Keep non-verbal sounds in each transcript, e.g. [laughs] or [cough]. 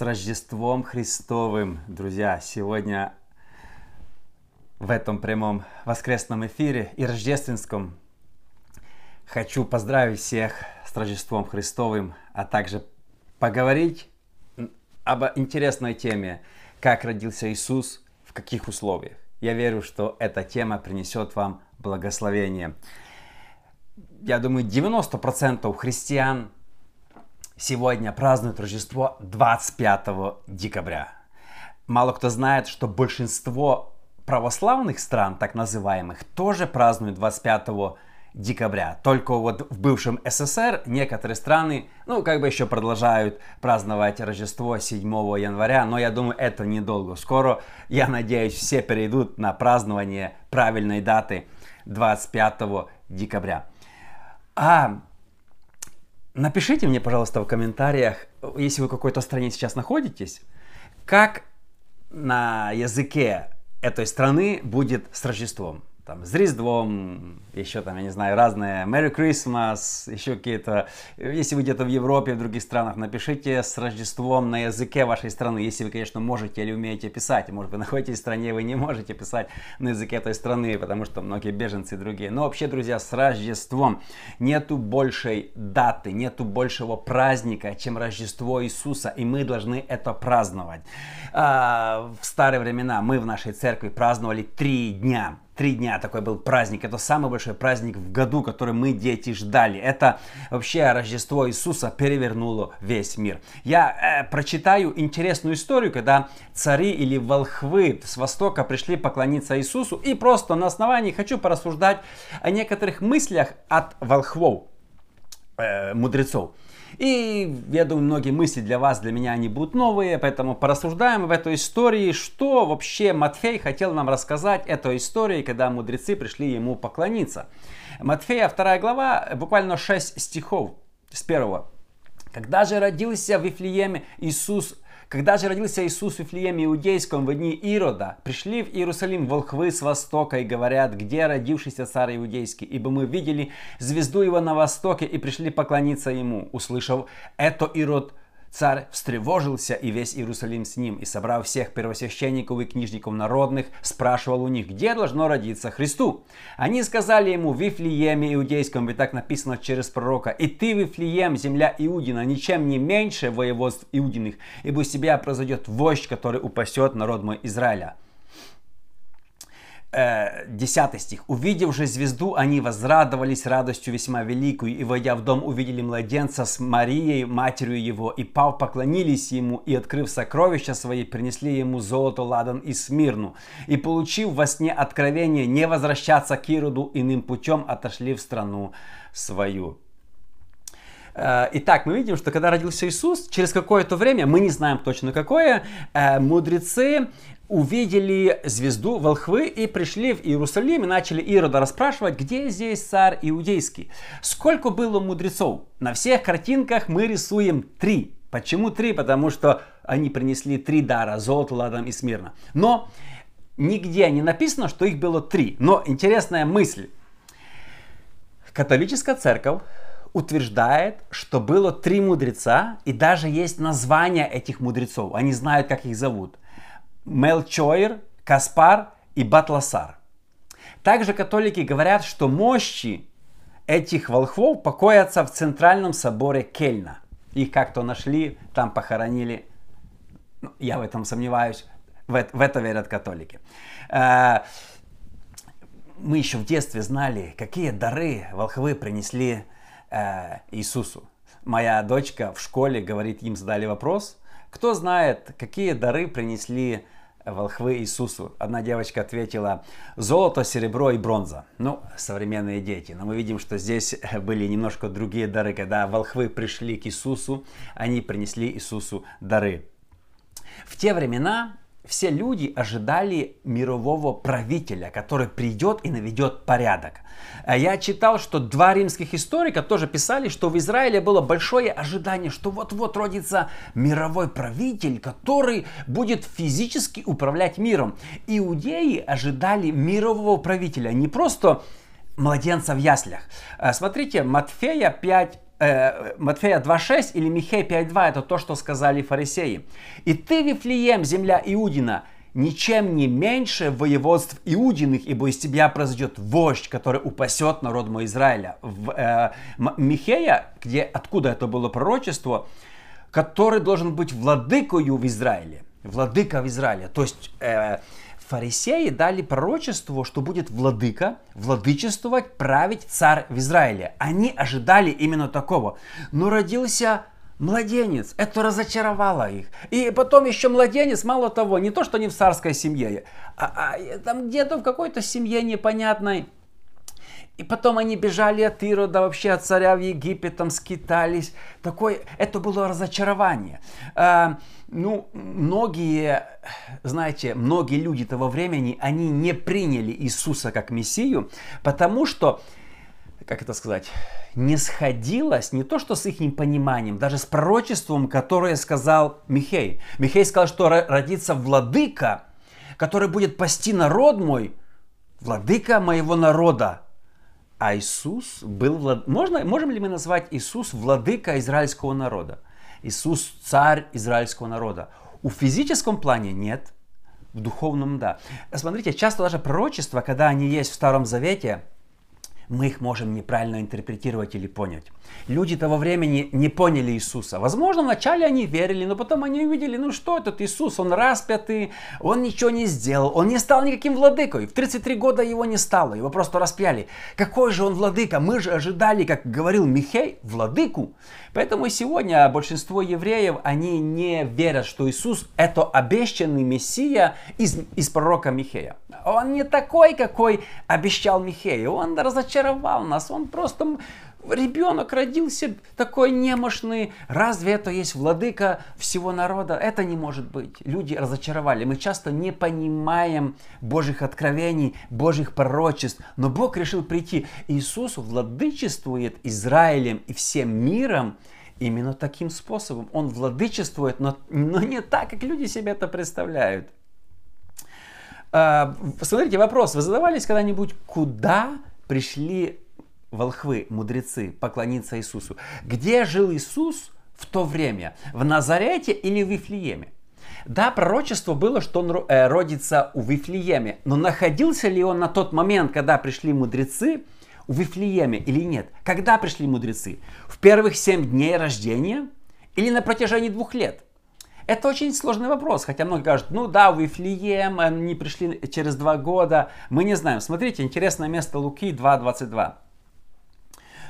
с Рождеством Христовым, друзья! Сегодня в этом прямом воскресном эфире и рождественском хочу поздравить всех с Рождеством Христовым, а также поговорить об интересной теме, как родился Иисус, в каких условиях. Я верю, что эта тема принесет вам благословение. Я думаю, 90% христиан сегодня празднуют Рождество 25 декабря. Мало кто знает, что большинство православных стран, так называемых, тоже празднуют 25 декабря. Только вот в бывшем СССР некоторые страны, ну, как бы еще продолжают праздновать Рождество 7 января, но я думаю, это недолго. Скоро, я надеюсь, все перейдут на празднование правильной даты 25 декабря. А Напишите мне, пожалуйста, в комментариях, если вы в какой-то стране сейчас находитесь, как на языке этой страны будет с Рождеством там, с Рождеством, еще там, я не знаю, разные Merry Christmas, еще какие-то. Если вы где-то в Европе, в других странах, напишите с Рождеством на языке вашей страны, если вы, конечно, можете или умеете писать. Может, вы [laughs] находитесь в стране, вы не можете писать на языке этой страны, потому что многие беженцы и другие. Но вообще, друзья, с Рождеством нету большей даты, нету большего праздника, чем Рождество Иисуса, и мы должны это праздновать. А, в старые времена мы в нашей церкви праздновали три дня три дня такой был праздник. Это самый большой праздник в году, который мы, дети, ждали. Это вообще Рождество Иисуса перевернуло весь мир. Я э, прочитаю интересную историю, когда цари или волхвы с востока пришли поклониться Иисусу. И просто на основании хочу порассуждать о некоторых мыслях от волхвов, э, мудрецов. И я думаю, многие мысли для вас, для меня они будут новые, поэтому порассуждаем в этой истории, что вообще Матфей хотел нам рассказать этой истории, когда мудрецы пришли ему поклониться. Матфея 2 глава, буквально 6 стихов с первого. Когда же родился в Вифлееме Иисус когда же родился Иисус в Вифлееме Иудейском в дни Ирода, пришли в Иерусалим волхвы с востока и говорят, где родившийся царь Иудейский, ибо мы видели звезду его на востоке и пришли поклониться ему. Услышав это, Ирод Царь встревожился, и весь Иерусалим с ним, и собрав всех первосвященников и книжников народных, спрашивал у них, где должно родиться Христу. Они сказали ему, в Вифлееме иудейском, ведь так написано через пророка, «И ты, Вифлеем, земля Иудина, ничем не меньше воеводств Иудиных, ибо из тебя произойдет вождь, который упасет народ мой Израиля». 10 э, стих. «Увидев же звезду, они возрадовались радостью весьма великую, и, войдя в дом, увидели младенца с Марией, матерью его, и пав поклонились ему, и, открыв сокровища свои, принесли ему золото, ладан и смирну. И, получив во сне откровение не возвращаться к Ироду иным путем, отошли в страну свою». Э, итак, мы видим, что когда родился Иисус, через какое-то время, мы не знаем точно какое, э, мудрецы увидели звезду волхвы и пришли в Иерусалим и начали Ирода расспрашивать, где здесь царь иудейский. Сколько было мудрецов? На всех картинках мы рисуем три. Почему три? Потому что они принесли три дара, золото, ладом и смирно. Но нигде не написано, что их было три. Но интересная мысль. Католическая церковь утверждает, что было три мудреца, и даже есть название этих мудрецов. Они знают, как их зовут. Мелчоир, Каспар и Батласар. Также католики говорят, что мощи этих волхвов покоятся в центральном соборе Кельна. Их как-то нашли, там похоронили. Ну, я в этом сомневаюсь. В в это верят католики. Э, мы еще в детстве знали, какие дары волхвы принесли э, Иисусу. Моя дочка в школе говорит, им задали вопрос, кто знает, какие дары принесли волхвы Иисусу? Одна девочка ответила, золото, серебро и бронза. Ну, современные дети. Но мы видим, что здесь [laughs] были немножко другие дары. Когда волхвы пришли к Иисусу, они принесли Иисусу дары. В те времена все люди ожидали мирового правителя, который придет и наведет порядок. А я читал, что два римских историка тоже писали, что в Израиле было большое ожидание, что вот-вот родится мировой правитель, который будет физически управлять миром. Иудеи ожидали мирового правителя, не просто младенца в яслях. А смотрите, Матфея 5, э, Матфея 2.6 или Михея 5.2 это то, что сказали фарисеи. «И ты, Вифлеем, земля Иудина, ничем не меньше воеводств Иудиных, ибо из тебя произойдет вождь, который упасет народ мой Израиля». В э, Михея, где, откуда это было пророчество, который должен быть владыкою в Израиле. Владыка в Израиле. То есть э, фарисеи дали пророчество, что будет владыка, владычествовать, править царь в Израиле. Они ожидали именно такого. Но родился младенец. Это разочаровало их. И потом еще младенец, мало того, не то, что не в царской семье, а, а там где-то в какой-то семье непонятной. И потом они бежали от Ирода, вообще от царя в Египет, там скитались. Такое, это было разочарование. А, ну, многие, знаете, многие люди того времени, они не приняли Иисуса как Мессию, потому что, как это сказать, не сходилось не то что с их пониманием, даже с пророчеством, которое сказал Михей. Михей сказал, что родится владыка, который будет пасти народ мой, владыка моего народа. А Иисус был... Влад... Можно, можем ли мы назвать Иисус владыка израильского народа? Иисус царь израильского народа. У физическом плане нет, в духовном да. Смотрите, часто даже пророчества, когда они есть в Старом Завете, мы их можем неправильно интерпретировать или понять. Люди того времени не поняли Иисуса. Возможно, вначале они верили, но потом они увидели, ну что этот Иисус, он распятый, он ничего не сделал, он не стал никаким владыкой. В 33 года его не стало, его просто распяли. Какой же он владыка? Мы же ожидали, как говорил Михей, владыку. Поэтому сегодня большинство евреев, они не верят, что Иисус это обещанный Мессия из, из пророка Михея. Он не такой, какой обещал Михей. Он разочаровал нас. Он просто ребенок родился такой немощный. Разве это есть владыка всего народа? Это не может быть. Люди разочаровали. Мы часто не понимаем Божьих откровений, Божьих пророчеств. Но Бог решил прийти. Иисус владычествует Израилем и всем миром именно таким способом. Он владычествует, но, но не так, как люди себе это представляют. А, смотрите, вопрос. Вы задавались когда-нибудь, куда пришли волхвы, мудрецы, поклониться Иисусу? Где жил Иисус в то время? В Назарете или в Вифлееме? Да, пророчество было, что он э, родится у Вифлееме, но находился ли он на тот момент, когда пришли мудрецы, в Вифлееме или нет? Когда пришли мудрецы? В первых семь дней рождения или на протяжении двух лет? Это очень сложный вопрос, хотя многие говорят, ну да, в Вифлеем, они пришли через два года, мы не знаем. Смотрите, интересное место Луки 2.22.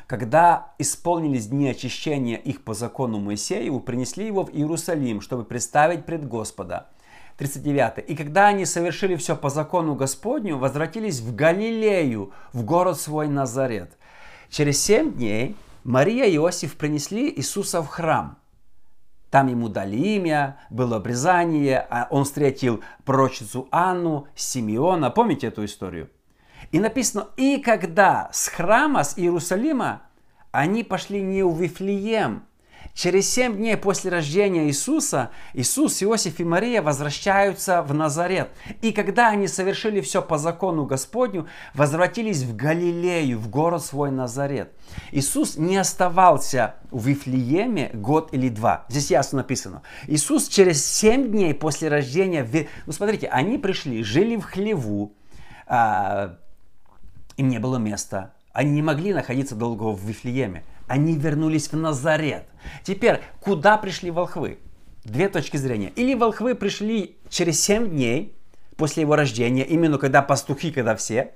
Когда исполнились дни очищения их по закону Моисееву, принесли его в Иерусалим, чтобы представить пред Господа. 39. «И когда они совершили все по закону Господню, возвратились в Галилею, в город свой Назарет. Через семь дней Мария и Иосиф принесли Иисуса в храм. Там ему дали имя, было обрезание, а он встретил пророчицу Анну, Симеона. Помните эту историю? И написано, и когда с храма, с Иерусалима, они пошли не в Вифлеем, Через семь дней после рождения Иисуса, Иисус, Иосиф и Мария возвращаются в Назарет. И когда они совершили все по закону Господню, возвратились в Галилею, в город свой Назарет. Иисус не оставался в Вифлееме год или два. Здесь ясно написано. Иисус через семь дней после рождения, ну смотрите, они пришли, жили в хлеву, а, им не было места, они не могли находиться долго в Вифлееме они вернулись в Назарет. Теперь, куда пришли волхвы? Две точки зрения. Или волхвы пришли через 7 дней после его рождения, именно когда пастухи, когда все,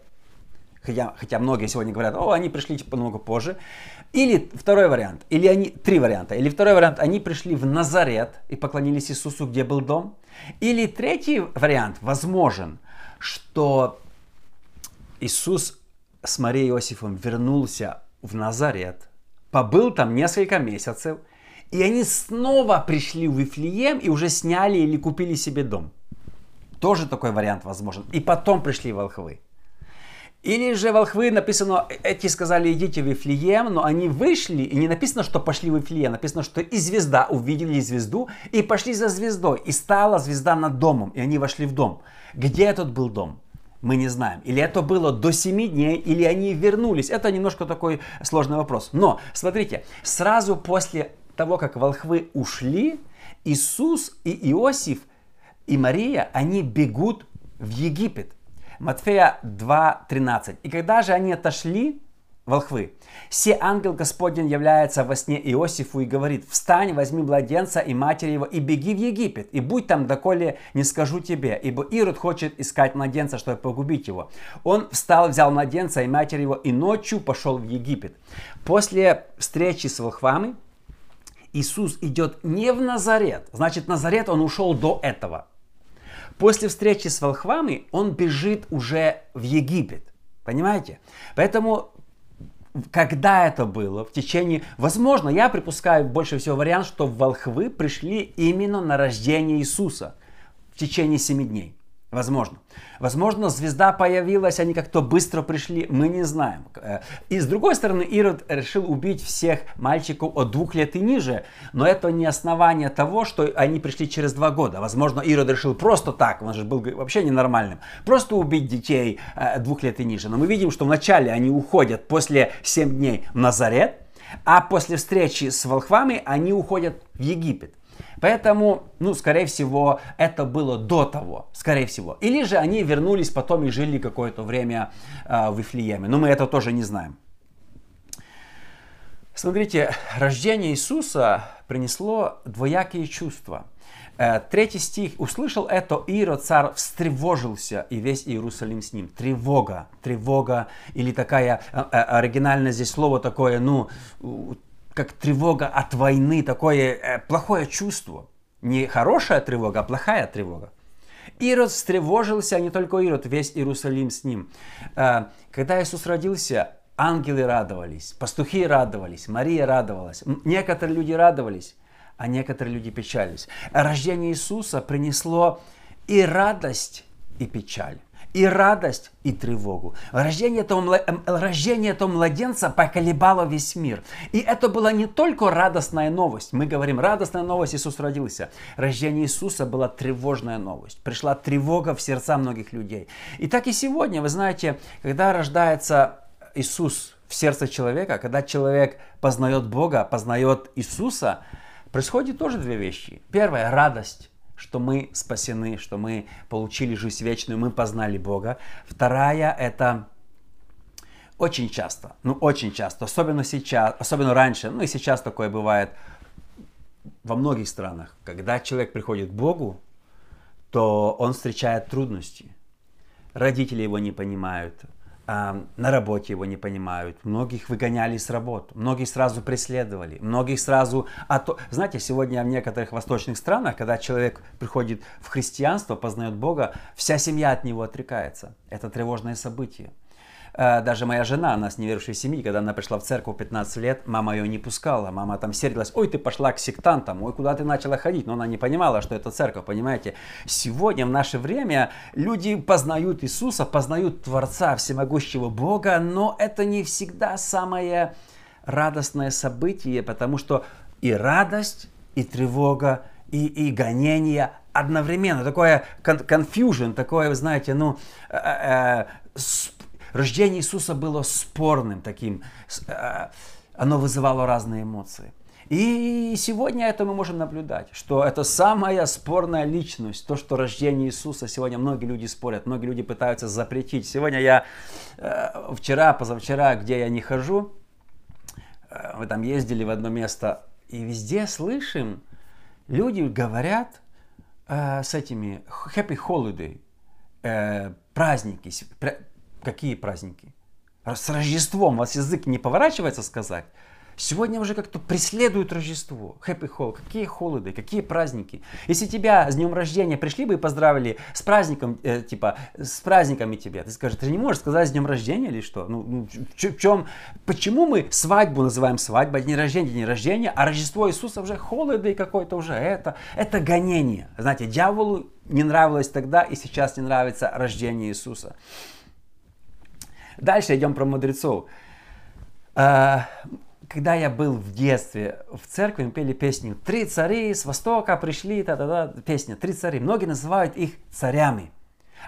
хотя, хотя многие сегодня говорят, о, они пришли типа, много позже. Или второй вариант, или они, три варианта. Или второй вариант, они пришли в Назарет и поклонились Иисусу, где был дом. Или третий вариант, возможен, что Иисус с Марией Иосифом вернулся в Назарет, побыл там несколько месяцев, и они снова пришли в Вифлеем и уже сняли или купили себе дом. Тоже такой вариант возможен. И потом пришли волхвы. Или же волхвы написано, эти сказали, идите в Вифлеем, но они вышли, и не написано, что пошли в Вифлеем, написано, что и звезда, увидели звезду, и пошли за звездой, и стала звезда над домом, и они вошли в дом. Где этот был дом? Мы не знаем. Или это было до 7 дней, или они вернулись. Это немножко такой сложный вопрос. Но, смотрите, сразу после того, как волхвы ушли, Иисус и Иосиф и Мария, они бегут в Египет. Матфея 2.13. И когда же они отошли, волхвы. Се ангел Господень является во сне Иосифу и говорит, «Встань, возьми младенца и матери его, и беги в Египет, и будь там, доколе не скажу тебе, ибо Ирод хочет искать младенца, чтобы погубить его». Он встал, взял младенца и матери его, и ночью пошел в Египет. После встречи с волхвами Иисус идет не в Назарет, значит, Назарет он ушел до этого. После встречи с волхвами он бежит уже в Египет. Понимаете? Поэтому когда это было, в течение, возможно, я припускаю больше всего вариант, что волхвы пришли именно на рождение Иисуса в течение семи дней. Возможно. Возможно, звезда появилась, они как-то быстро пришли, мы не знаем. Э, и с другой стороны, Ирод решил убить всех мальчиков от двух лет и ниже, но это не основание того, что они пришли через два года. Возможно, Ирод решил просто так, он же был вообще ненормальным, просто убить детей э, двух лет и ниже. Но мы видим, что вначале они уходят после 7 дней в Назарет, а после встречи с волхвами они уходят в Египет. Поэтому, ну, скорее всего, это было до того, скорее всего. Или же они вернулись потом и жили какое-то время э, в Вифлееме. Но мы это тоже не знаем. Смотрите, рождение Иисуса принесло двоякие чувства. Э, третий стих. «Услышал это Ирод, царь встревожился, и весь Иерусалим с ним». Тревога, тревога, или такая, э, э, оригинальное здесь слово такое, ну, как тревога от войны, такое э, плохое чувство. Не хорошая тревога, а плохая тревога. Ирод встревожился, а не только Ирод, весь Иерусалим с ним. Э, когда Иисус родился, ангелы радовались, пастухи радовались, Мария радовалась, некоторые люди радовались, а некоторые люди печались. Рождение Иисуса принесло и радость, и печаль и радость, и тревогу. Рождение этого, эм, рождение этого младенца поколебало весь мир. И это была не только радостная новость. Мы говорим, радостная новость, Иисус родился. Рождение Иисуса была тревожная новость. Пришла тревога в сердца многих людей. И так и сегодня, вы знаете, когда рождается Иисус в сердце человека, когда человек познает Бога, познает Иисуса, происходит тоже две вещи. Первое – радость что мы спасены, что мы получили жизнь вечную, мы познали Бога. Вторая – это очень часто, ну очень часто, особенно сейчас, особенно раньше, ну и сейчас такое бывает во многих странах, когда человек приходит к Богу, то он встречает трудности. Родители его не понимают, на работе его не понимают, многих выгоняли с работы, многих сразу преследовали, многих сразу... А. Знаете, сегодня в некоторых восточных странах, когда человек приходит в христианство, познает Бога, вся семья от него отрекается. Это тревожное событие. Э, даже моя жена, она с неверующей семьи, когда она пришла в церковь 15 лет, мама ее не пускала. Мама там сердилась, ой, ты пошла к сектантам, ой, куда ты начала ходить. Но она не понимала, что это церковь, понимаете. Сегодня, в наше время, люди познают Иисуса, познают Творца, всемогущего Бога, но это не всегда самое радостное событие, потому что и радость, и тревога, и, и гонение одновременно. Такое confusion, такое, вы знаете, ну, э, э, Рождение Иисуса было спорным таким, э, оно вызывало разные эмоции. И сегодня это мы можем наблюдать, что это самая спорная личность, то, что рождение Иисуса. Сегодня многие люди спорят, многие люди пытаются запретить. Сегодня я э, вчера, позавчера, где я не хожу, э, мы там ездили в одно место, и везде слышим, люди говорят с этими happy holiday, праздники, Какие праздники? С Рождеством у вас язык не поворачивается сказать? Сегодня уже как-то преследуют Рождество. Happy Hall. Какие холоды, какие праздники. Если тебя с днем рождения пришли бы и поздравили с праздником, э, типа, с праздниками тебя, ты скажешь, ты не можешь сказать с днем рождения или что? Ну, ну в, чем, почему мы свадьбу называем свадьбой, день рождения, день рождения, а Рождество Иисуса уже холоды какой-то уже это, это гонение. Знаете, дьяволу не нравилось тогда и сейчас не нравится рождение Иисуса. Дальше идем про мудрецов. А, когда я был в детстве в церкви, мы пели песню «Три цари с востока пришли», та -та -та, песня «Три цари». Многие называют их царями.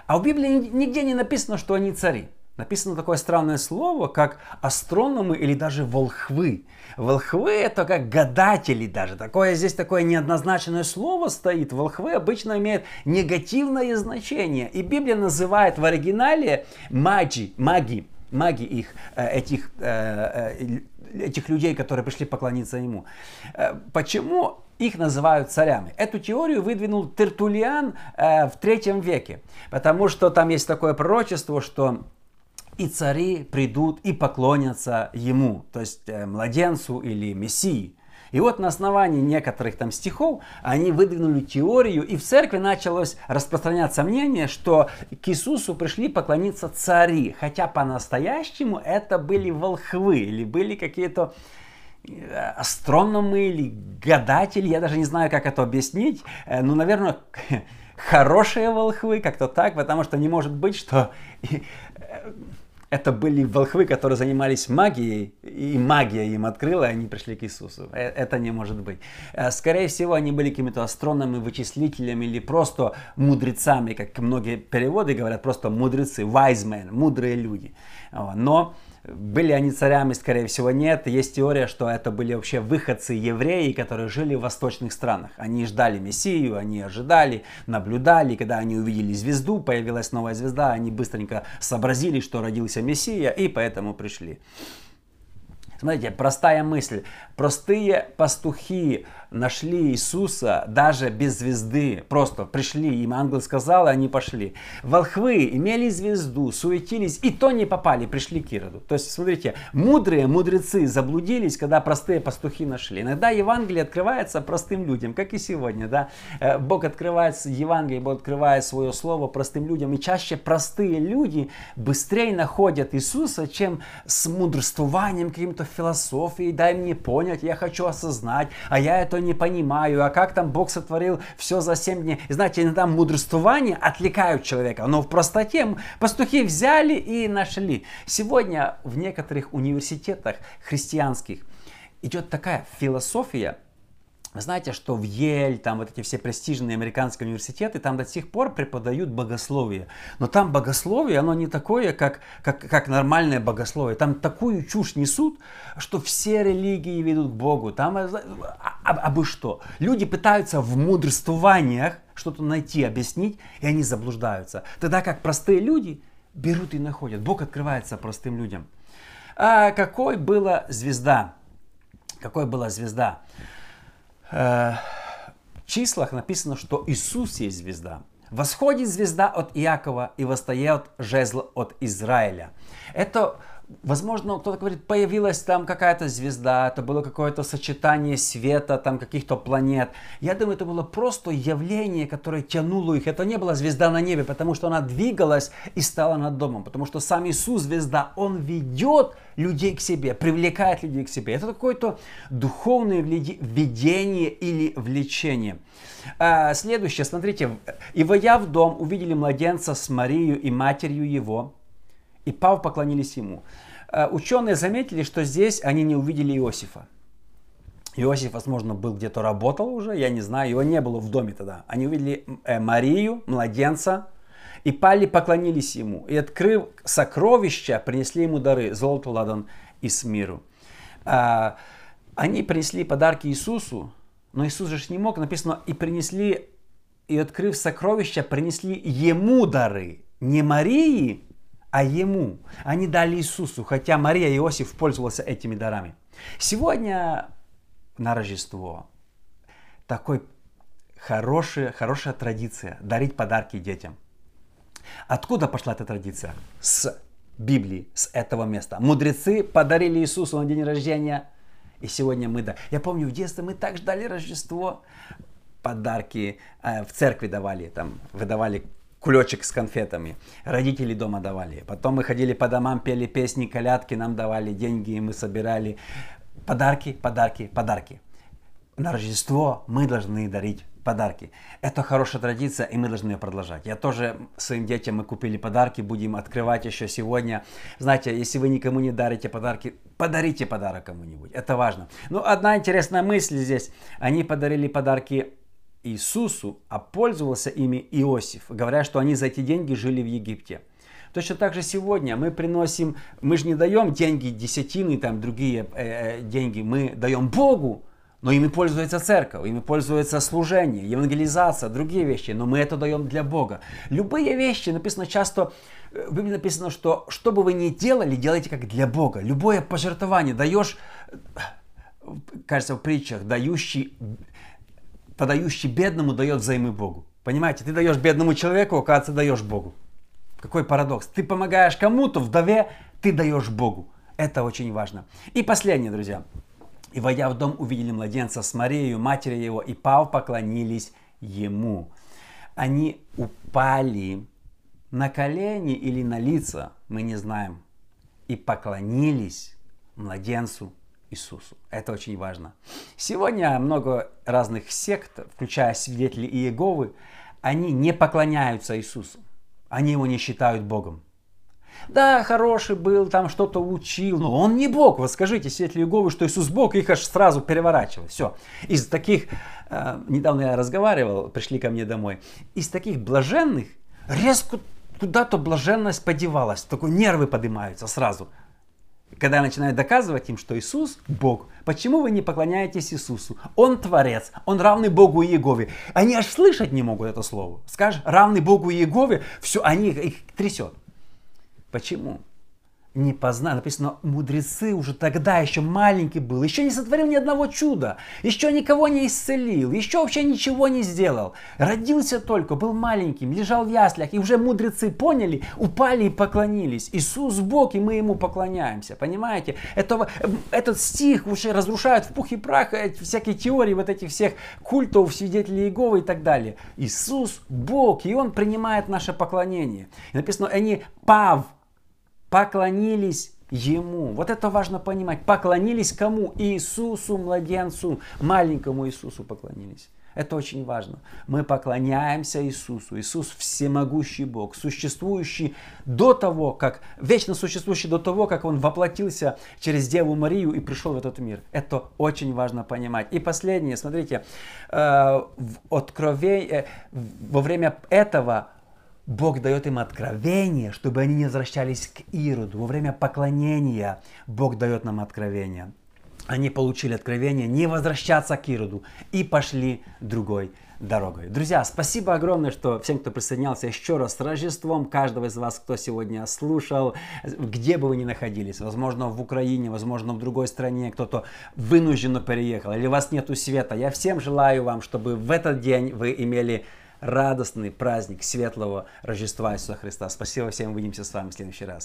А в Библии нигде не написано, что они цари. Написано такое странное слово, как астрономы или даже волхвы. Волхвы это как гадатели даже. Такое здесь такое неоднозначное слово стоит. Волхвы обычно имеют негативное значение. И Библия называет в оригинале маги, маги, маги их, э, этих, э, э, этих людей, которые пришли поклониться ему. Почему их называют царями. Эту теорию выдвинул Тертулиан в третьем веке, потому что там есть такое пророчество, что и цари придут и поклонятся ему, то есть э, младенцу или мессии. И вот на основании некоторых там стихов они выдвинули теорию, и в церкви началось распространяться мнение, что к Иисусу пришли поклониться цари, хотя по-настоящему это были волхвы или были какие-то э, астрономы или гадатели, я даже не знаю, как это объяснить, э, ну, наверное, [laughs] хорошие волхвы, как-то так, потому что не может быть, что [laughs] это были волхвы, которые занимались магией, и магия им открыла, и они пришли к Иисусу. Э, это не может быть. Э, скорее всего, они были какими-то астрономами, вычислителями или просто мудрецами, как многие переводы говорят, просто мудрецы, wise men, мудрые люди. Но были они царями, скорее всего, нет. Есть теория, что это были вообще выходцы евреи, которые жили в восточных странах. Они ждали Мессию, они ожидали, наблюдали. Когда они увидели звезду, появилась новая звезда, они быстренько сообразили, что родился Мессия, и поэтому пришли. Смотрите, простая мысль. Простые пастухи нашли Иисуса даже без звезды. Просто пришли, им ангел сказал, и они пошли. Волхвы имели звезду, суетились, и то не попали, пришли к Ироду. То есть, смотрите, мудрые мудрецы заблудились, когда простые пастухи нашли. Иногда Евангелие открывается простым людям, как и сегодня. Да? Э, Бог открывает Евангелие, Бог открывает свое слово простым людям. И чаще простые люди быстрее находят Иисуса, чем с мудрствованием, каким-то философией. Дай мне понять я хочу осознать, а я это не понимаю, а как там Бог сотворил все за 7 дней. Знаете, иногда мудрствования отвлекают человека, но в простоте пастухи взяли и нашли. Сегодня в некоторых университетах христианских идет такая философия, вы знаете, что в Ель, там вот эти все престижные американские университеты, там до сих пор преподают богословие. Но там богословие, оно не такое, как, как, как нормальное богословие. Там такую чушь несут, что все религии ведут к Богу. Там, а, а, а бы что? Люди пытаются в мудрствованиях что-то найти, объяснить, и они заблуждаются. Тогда как простые люди берут и находят. Бог открывается простым людям. А какой была звезда? Какой была звезда? Э, числах написано, что Иисус есть звезда. Восходит звезда от Иакова и восстает жезл от Израиля. Это Возможно, кто-то говорит, появилась там какая-то звезда, это было какое-то сочетание света, там каких-то планет. Я думаю, это было просто явление, которое тянуло их. Это не была звезда на небе, потому что она двигалась и стала над домом. Потому что сам Иисус звезда, Он ведет людей к себе, привлекает людей к себе. Это какое-то духовное видение или влечение. А, следующее, смотрите. «И войдя в дом, увидели младенца с Марией и матерью его, и Пав поклонились ему. Э, ученые заметили, что здесь они не увидели Иосифа. Иосиф, возможно, был где-то работал уже, я не знаю, его не было в доме тогда. Они увидели э, Марию, младенца, и пали поклонились ему. И открыв сокровища, принесли ему дары, золото, ладан и смиру. А, они принесли подарки Иисусу, но Иисус же не мог, написано, и принесли, и открыв сокровища, принесли ему дары. Не Марии, а ему. Они дали Иисусу, хотя Мария и Иосиф пользовался этими дарами. Сегодня на Рождество такой хорошая, хорошая традиция дарить подарки детям. Откуда пошла эта традиция? С Библии, с этого места. Мудрецы подарили Иисусу на день рождения, и сегодня мы да. Я помню, в детстве мы так ждали Рождество, подарки э, в церкви давали, там выдавали кулечек с конфетами. Родители дома давали. Потом мы ходили по домам, пели песни, колядки, нам давали деньги, и мы собирали подарки, подарки, подарки. На Рождество мы должны дарить подарки. Это хорошая традиция, и мы должны ее продолжать. Я тоже своим детям мы купили подарки, будем открывать еще сегодня. Знаете, если вы никому не дарите подарки, подарите подарок кому-нибудь. Это важно. Ну, одна интересная мысль здесь. Они подарили подарки Иисусу, а пользовался ими Иосиф, говоря, что они за эти деньги жили в Египте. Точно так же сегодня мы приносим, мы же не даем деньги десятины, там другие э, э, деньги, мы даем Богу, но ими пользуется церковь, ими пользуется служение, евангелизация, другие вещи, но мы это даем для Бога. Любые вещи, написано часто, э, в Библии написано, что что бы вы ни делали, делайте как для Бога. Любое пожертвование даешь, э, кажется, в притчах, дающий, подающий бедному дает взаймы Богу. Понимаете, ты даешь бедному человеку, оказывается, даешь Богу. Какой парадокс. Ты помогаешь кому-то, вдове, ты даешь Богу. Это очень важно. И последнее, друзья. И войдя в дом, увидели младенца с Марией, матерью его, и пав поклонились ему. Они упали на колени или на лица, мы не знаем, и поклонились младенцу Иисусу. Это очень важно. Сегодня много разных сект, включая свидетелей Иеговы, они не поклоняются Иисусу. Они его не считают Богом. Да, хороший был, там что-то учил, но он не Бог. Вот скажите, свидетели Иеговы, что Иисус Бог, их аж сразу переворачивает. Все. Из таких, э, недавно я разговаривал, пришли ко мне домой, из таких блаженных резко куда-то блаженность подевалась, такой нервы поднимаются сразу. Когда я начинаю доказывать им, что Иисус – Бог, почему вы не поклоняетесь Иисусу? Он Творец, Он равный Богу Иегове. Они аж слышать не могут это слово. Скажешь, равный Богу Иегове, все, они их трясет. Почему? Не познал. Написано, мудрецы уже тогда еще маленький был, еще не сотворил ни одного чуда, еще никого не исцелил, еще вообще ничего не сделал. Родился только, был маленьким, лежал в яслях, и уже мудрецы поняли, упали и поклонились. Иисус Бог, и мы Ему поклоняемся. Понимаете? Это, этот стих уже разрушает в пух и прах всякие теории вот этих всех культов, свидетелей Иеговы и так далее. Иисус Бог, и Он принимает наше поклонение. И написано, они пав поклонились Ему. Вот это важно понимать. Поклонились кому? Иисусу, младенцу, маленькому Иисусу поклонились. Это очень важно. Мы поклоняемся Иисусу. Иисус всемогущий Бог, существующий до того, как, вечно существующий до того, как Он воплотился через Деву Марию и пришел в этот мир. Это очень важно понимать. И последнее, смотрите, э, в откровении, э, во время этого Бог дает им откровение, чтобы они не возвращались к Ироду. Во время поклонения Бог дает нам откровение. Они получили откровение не возвращаться к Ироду и пошли другой дорогой. Друзья, спасибо огромное, что всем, кто присоединялся еще раз с Рождеством, каждого из вас, кто сегодня слушал, где бы вы ни находились, возможно, в Украине, возможно, в другой стране, кто-то вынужденно переехал, или у вас нету света. Я всем желаю вам, чтобы в этот день вы имели радостный праздник светлого Рождества Иисуса Христа. Спасибо всем, увидимся с вами в следующий раз.